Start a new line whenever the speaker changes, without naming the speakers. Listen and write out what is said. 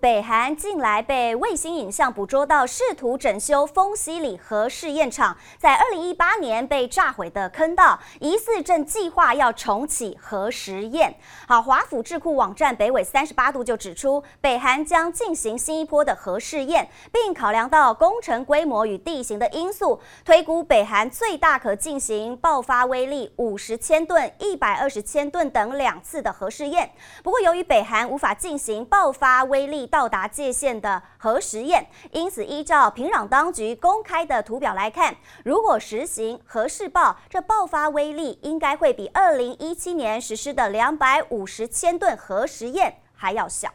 北韩近来被卫星影像捕捉到试图整修丰溪里核试验场，在二零一八年被炸毁的坑道，疑似正计划要重启核实验。好，华府智库网站北纬三十八度就指出，北韩将进行新一波的核试验，并考量到工程规模与地形的因素，推估北韩最大可进行爆发威力五十千吨、一百二十千吨等两次的核试验。不过，由于北韩无法进行爆发威力到达界限的核实验，因此依照平壤当局公开的图表来看，如果实行核试爆，这爆发威力应该会比二零一七年实施的两百五十千吨核实验还要小。